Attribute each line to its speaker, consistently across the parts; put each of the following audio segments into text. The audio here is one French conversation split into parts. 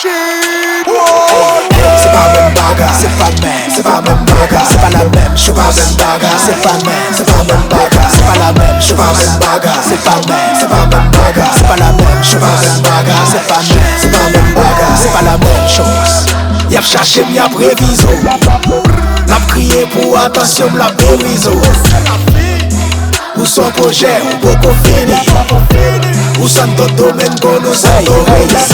Speaker 1: C'est pas même bagarre, c'est pas même, c'est pas même bagarre, c'est pas la même, je pas même bagarre, c'est pas même, c'est pas même bagarre, c'est pas la même, je pas même bagarre, c'est pas même, c'est pas même bagarre, c'est pas la même, je pas même bagarre, c'est pas même, c'est pas même bagarre, c'est pas la même chose. Y'a cherché, y'a préviso. N'a crié pour attention, la bériso. Ou son projet, ou beaucoup fini. Ou
Speaker 2: c'est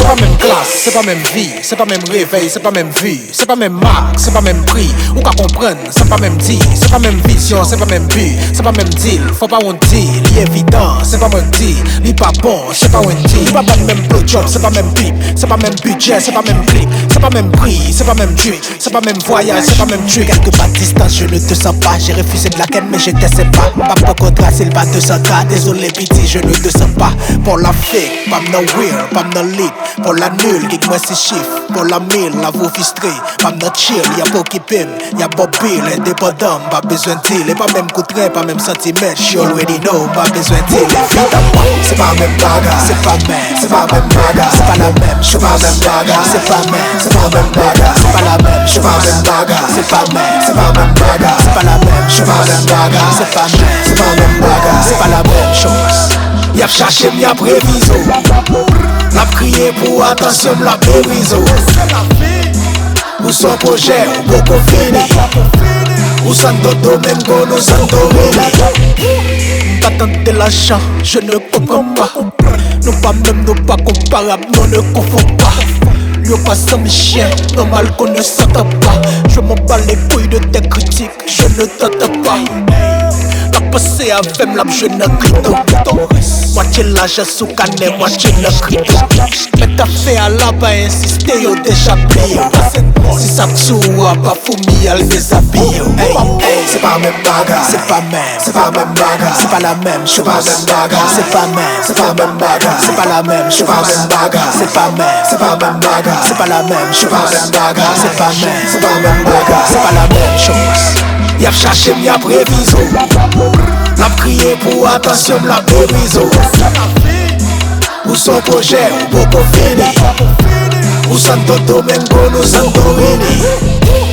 Speaker 2: pas même classe, c'est pas même vie, c'est pas même réveil, c'est pas même vue, c'est pas même marque, c'est pas même prix. Ou qu'à comprendre, c'est pas même dit, c'est pas même vision, c'est pas même but, c'est pas même deal. Faut pas on dit, li évident, c'est pas même dit, li pas bon, c'est pas on dit. Pas pas même blowjob, c'est pas même pipe, c'est pas même budget, c'est pas même clip, c'est pas même prix, c'est pas même truc, c'est pas même voyage, c'est pas même truc. Quelque pas de distance, je ne te sens pas, j'ai refusé de la ken, mais je te sais pas. Pour contrat, c'est le pas de cas, désolé, piti, je ne te sens pas. Pour la fake, pas no real, pas no lit, pour la nulle, qui moi c'est chiffre, pour la mille, la vous fistré, pas no chill, y'a pas qui pim, y'a Bob Bill, indépendant, pas besoin deal, et pas même coup pas même centimètre, you already know, pas besoin évidemment,
Speaker 1: C'est pas même
Speaker 2: c'est pas même,
Speaker 1: c'est pas même
Speaker 2: c'est pas la même,
Speaker 1: je pas même bagarre,
Speaker 2: c'est pas même,
Speaker 1: c'est pas même bagarre,
Speaker 2: c'est pas la même,
Speaker 1: je pas même bagarre,
Speaker 2: c'est pas même,
Speaker 1: c'est pas même bagarre,
Speaker 2: c'est pas la même,
Speaker 1: je pas même bagarre,
Speaker 2: c'est pas même,
Speaker 1: c'est pas même bagarre,
Speaker 2: c'est pas la même.
Speaker 1: Y'a cherché, y'a préviso. L'a prié pour attention, la bériso. Ou son projet, ou beaucoup fini. Ou nous Santorini.
Speaker 2: T'attends de l'argent, je ne comprends pas. Nous pas même, nous pas comparables, nous ne confond pas. Yo pas sans mes chiens, normal qu'on ne s'entend pas. Je m'en bats les couilles de tes critiques, je ne t'entends pas. La passé avec la je ne clito. Moitié l'argent sous canet, moitié le crypto. Mais t'as fait à la bas insister, yo déjà plié. Si tue, pas fourmi, elle déshabille. Hey, hey,
Speaker 1: C'est pas même bagarre,
Speaker 2: c'est pas même.
Speaker 1: c'est pas même bagarre,
Speaker 2: C'est pas la même
Speaker 1: c'est pas
Speaker 2: chose.
Speaker 1: même bagarre,
Speaker 2: C'est pas même.
Speaker 1: c'est pas même bagarre,
Speaker 2: C'est pas la même chose.
Speaker 1: c'est pas même bagarre,
Speaker 2: C'est pas même.
Speaker 1: c'est pas même bagarre,
Speaker 2: C'est pas la même
Speaker 1: c'est
Speaker 2: chose.
Speaker 1: pas même bagarre,
Speaker 2: C'est pas même.
Speaker 1: c'est pas même bagarre,
Speaker 2: C'est pas la même chose.
Speaker 1: Y'a cherché, y'a préviso. L'a prié pour attention, la bériso. Ou son projet, ou beaucoup fini. Ou Santo Domingo, nous Santorini.